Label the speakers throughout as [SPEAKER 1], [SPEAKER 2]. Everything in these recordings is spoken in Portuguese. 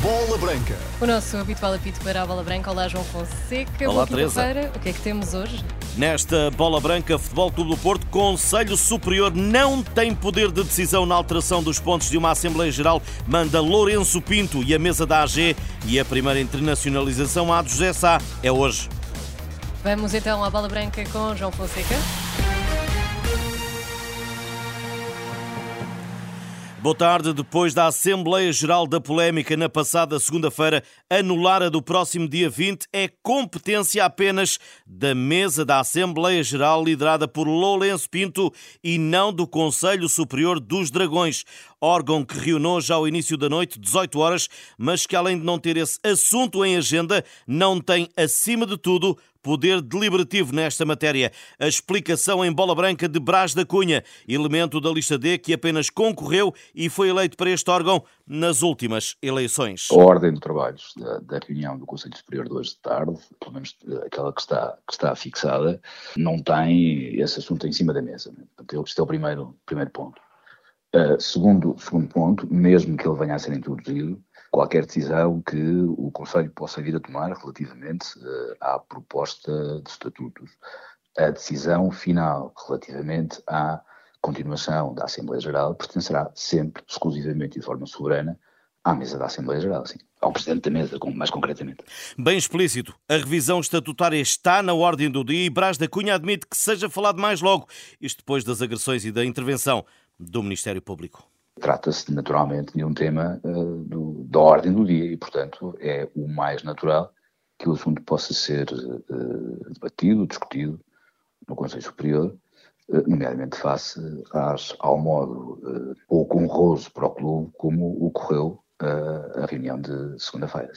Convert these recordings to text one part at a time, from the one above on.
[SPEAKER 1] Bola Branca.
[SPEAKER 2] O nosso habitual apito para a Bola Branca. Olá, João Fonseca.
[SPEAKER 3] Olá, Teresa.
[SPEAKER 2] O que é que temos hoje?
[SPEAKER 3] Nesta bola branca, Futebol Clube do Porto, Conselho Superior não tem poder de decisão na alteração dos pontos de uma Assembleia Geral. Manda Lourenço Pinto e a mesa da AG e a primeira internacionalização a José Sá é hoje.
[SPEAKER 2] Vamos então à Bola Branca com João Fonseca.
[SPEAKER 3] Boa tarde. Depois da Assembleia Geral da Polémica na passada segunda-feira, anular a do próximo dia 20 é competência apenas da mesa da Assembleia Geral liderada por Lourenço Pinto e não do Conselho Superior dos Dragões, órgão que reuniu hoje ao início da noite, 18 horas, mas que além de não ter esse assunto em agenda, não tem, acima de tudo, poder deliberativo nesta matéria. A explicação em bola branca de Brás da Cunha, elemento da lista D que apenas concorreu e foi eleito para este órgão nas últimas eleições.
[SPEAKER 4] A ordem de trabalhos da, da reunião do Conselho Superior de hoje de tarde, pelo menos aquela que está, que está fixada, não tem esse assunto em cima da mesa. Né? Portanto, este é o primeiro, primeiro ponto. Uh, segundo, segundo ponto, mesmo que ele venha a ser introduzido, qualquer decisão que o Conselho possa vir a tomar relativamente uh, à proposta de estatutos. A decisão final relativamente à continuação da Assembleia Geral pertencerá sempre, exclusivamente e de forma soberana, à mesa da Assembleia Geral, sim. Ao Presidente da Mesa, mais concretamente.
[SPEAKER 3] Bem explícito, a revisão estatutária está na ordem do dia e Brás da Cunha admite que seja falado mais logo, isto depois das agressões e da intervenção do Ministério Público.
[SPEAKER 4] Trata-se naturalmente de um tema uh, do, da ordem do dia e, portanto, é o mais natural que o assunto possa ser uh, debatido, discutido no Conselho Superior, uh, nomeadamente face às, ao modo pouco honroso para o clube como ocorreu a reunião de segunda-feira.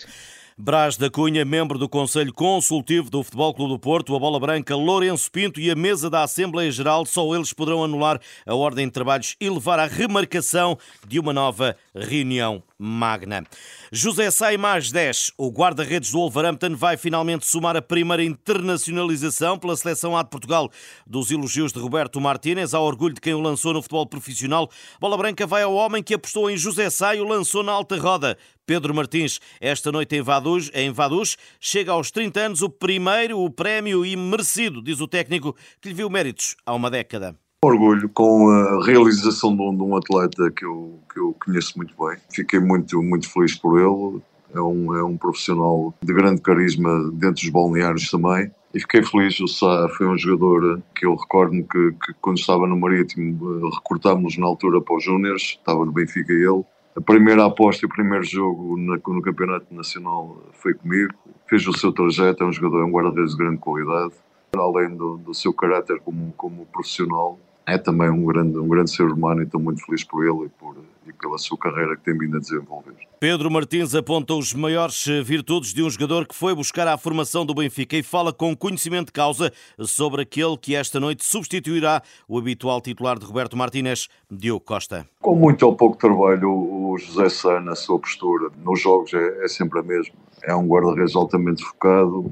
[SPEAKER 3] Brás da Cunha, membro do Conselho Consultivo do Futebol Clube do Porto, a Bola Branca, Lourenço Pinto e a mesa da Assembleia Geral, só eles poderão anular a ordem de trabalhos e levar à remarcação de uma nova reunião magna. José Sai mais 10. O guarda-redes do Wolverhampton vai finalmente somar a primeira internacionalização pela seleção A de Portugal. Dos elogios de Roberto Martínez ao orgulho de quem o lançou no futebol profissional, Bola Branca vai ao homem que apostou em José Sai e o lançou na alta roda. Pedro Martins, esta noite em Vaduz, em Vaduz, chega aos 30 anos o primeiro, o prémio e merecido, diz o técnico, que lhe viu méritos há uma década.
[SPEAKER 5] Orgulho com a realização de um, de um, atleta que eu, que eu conheço muito bem. Fiquei muito, muito feliz por ele. É um, é um profissional de grande carisma dentro dos balneários também. E fiquei feliz, o Sá foi um jogador que eu recordo-me que, que, quando estava no Marítimo recortámos na altura para os Júniors, estava no Benfica ele. A primeira aposta e o primeiro jogo no, no Campeonato Nacional foi comigo. Fez o seu trajeto, é um jogador, é um guarda-redes de grande qualidade. Além do, do seu caráter como, como profissional, é também um grande, um grande ser humano e estou muito feliz por ele e, por, e pela sua carreira que tem vindo a desenvolver.
[SPEAKER 3] Pedro Martins aponta os maiores virtudes de um jogador que foi buscar a formação do Benfica e fala com conhecimento de causa sobre aquele que esta noite substituirá o habitual titular de Roberto Martínez, Diogo Costa.
[SPEAKER 5] Com muito ou pouco trabalho, o José Sá, na sua postura, nos jogos é, é sempre a mesma. É um guarda-redes altamente focado,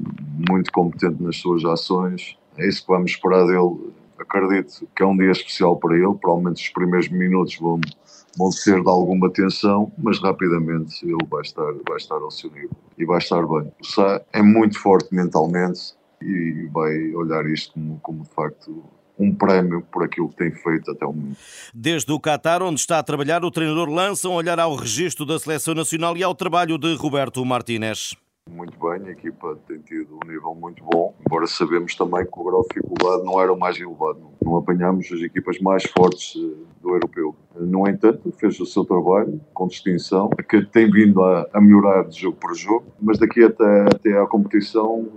[SPEAKER 5] muito competente nas suas ações. É isso que vamos esperar dele acredito que é um dia especial para ele, provavelmente os primeiros minutos vão, vão ser de alguma tensão, mas rapidamente ele vai estar, vai estar ao seu nível e vai estar bem. O Sá é muito forte mentalmente e vai olhar isto como, como de facto um prémio por aquilo que tem feito até o momento.
[SPEAKER 3] Desde o Qatar, onde está a trabalhar, o treinador lança um olhar ao registro da seleção nacional e ao trabalho de Roberto Martínez
[SPEAKER 5] muito bem, a equipa tem tido um nível muito bom, embora sabemos também que o grau de dificuldade não era o mais elevado. Não apanhámos as equipas mais fortes eh, do europeu. No entanto, fez o seu trabalho com distinção, que tem vindo a, a melhorar de jogo por jogo, mas daqui até, até à competição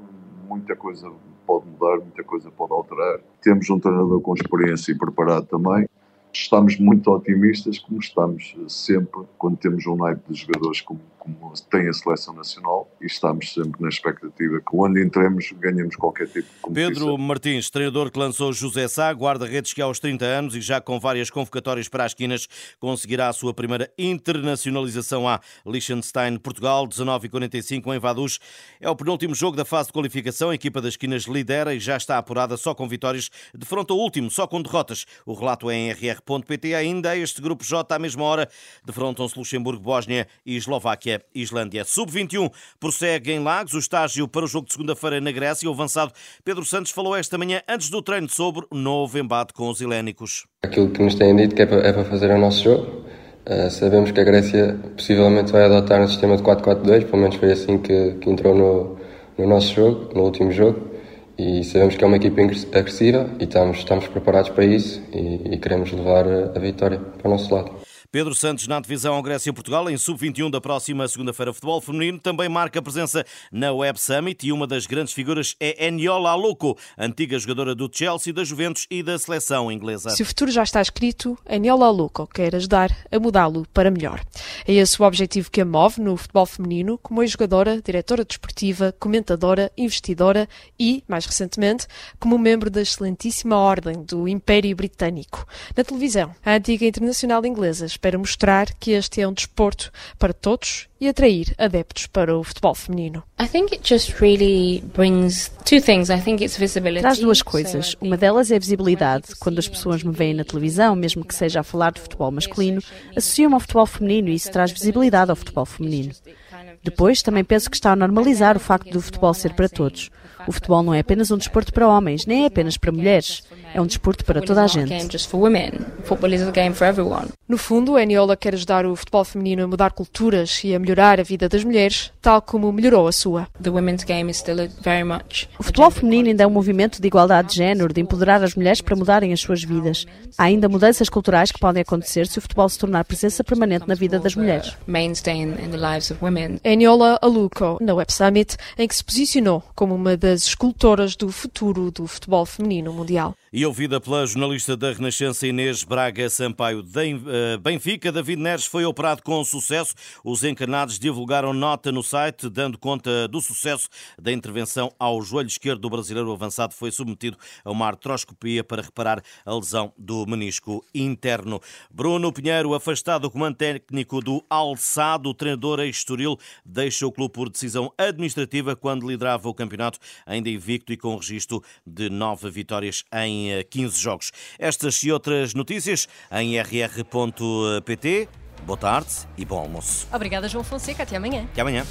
[SPEAKER 5] muita coisa pode mudar, muita coisa pode alterar. Temos um treinador com experiência e preparado também. Estamos muito otimistas, como estamos sempre quando temos um naipe de jogadores como, como tem a seleção nacional e estamos sempre na expectativa que onde entremos ganhemos qualquer tipo de competição.
[SPEAKER 3] Pedro Martins, treinador que lançou José Sá, guarda-redes que aos 30 anos e já com várias convocatórias para as quinas conseguirá a sua primeira internacionalização a Liechtenstein, Portugal, 19h45 em Vaduz. É o penúltimo jogo da fase de qualificação, a equipa das quinas lidera e já está apurada só com vitórias, de fronte ao último, só com derrotas. O relato é em rr.pt. Ainda este grupo J, à mesma hora, defrontam-se Luxemburgo, Bósnia e Eslováquia, Islândia. Sub-21 prossegue em Lagos o estágio para o jogo de segunda-feira na Grécia. O avançado Pedro Santos falou esta manhã, antes do treino, sobre o novo embate com os helénicos.
[SPEAKER 1] Aquilo que nos têm dito que é para, é para fazer o nosso jogo. Uh, sabemos que a Grécia possivelmente vai adotar um sistema de 4-4-2, pelo menos foi assim que, que entrou no, no nosso jogo, no último jogo e sabemos que é uma equipa agressiva e estamos, estamos preparados para isso e, e queremos levar a vitória para o nosso lado.
[SPEAKER 3] Pedro Santos na divisão Grécia-Portugal em sub-21 da próxima segunda-feira. Futebol feminino também marca presença na Web Summit e uma das grandes figuras é Eniola Aluco, antiga jogadora do Chelsea, da Juventus e da seleção inglesa.
[SPEAKER 6] Se o futuro já está escrito, Eniola Aluco quer ajudar a mudá-lo para melhor. É esse o objetivo que a move no futebol feminino, como ex-jogadora, diretora desportiva, comentadora, investidora e, mais recentemente, como membro da excelentíssima Ordem do Império Britânico. Na televisão, a antiga internacional inglesa para mostrar que este é um desporto para todos e atrair adeptos para o futebol feminino.
[SPEAKER 7] Traz duas coisas. Uma delas é a visibilidade. Quando as pessoas me veem na televisão, mesmo que seja a falar de futebol masculino, associam-me ao futebol feminino e isso traz visibilidade ao futebol feminino. Depois, também penso que está a normalizar o facto do futebol ser para todos. O futebol não é apenas um desporto para homens, nem é apenas para mulheres. É um desporto para toda a gente.
[SPEAKER 6] No fundo, a Eniola quer ajudar o futebol feminino a mudar culturas e a melhorar a vida das mulheres, tal como melhorou a sua.
[SPEAKER 7] O futebol feminino ainda é um movimento de igualdade de género, de empoderar as mulheres para mudarem as suas vidas. Há ainda mudanças culturais que podem acontecer se o futebol se tornar presença permanente na vida das mulheres.
[SPEAKER 6] Eniola Aluco, na Web Summit, em que se posicionou como uma das escultoras do futuro do futebol feminino mundial.
[SPEAKER 3] E ouvida pela jornalista da Renascença Inês Braga Sampaio eh, Benfica, David Neres foi operado com sucesso. Os encarnados divulgaram nota no site, dando conta do sucesso da intervenção ao joelho esquerdo do brasileiro avançado. Foi submetido a uma artroscopia para reparar a lesão do menisco interno. Bruno Pinheiro, afastado do comando técnico do Alçado, o treinador ex-Estoril, deixa o clube por decisão administrativa quando liderava o campeonato, ainda invicto e com registro de nove vitórias em 15 jogos. Estas e outras notícias em rr.pt. Boa tarde e bom almoço.
[SPEAKER 2] Obrigada, João Fonseca. Até amanhã.
[SPEAKER 3] Até amanhã.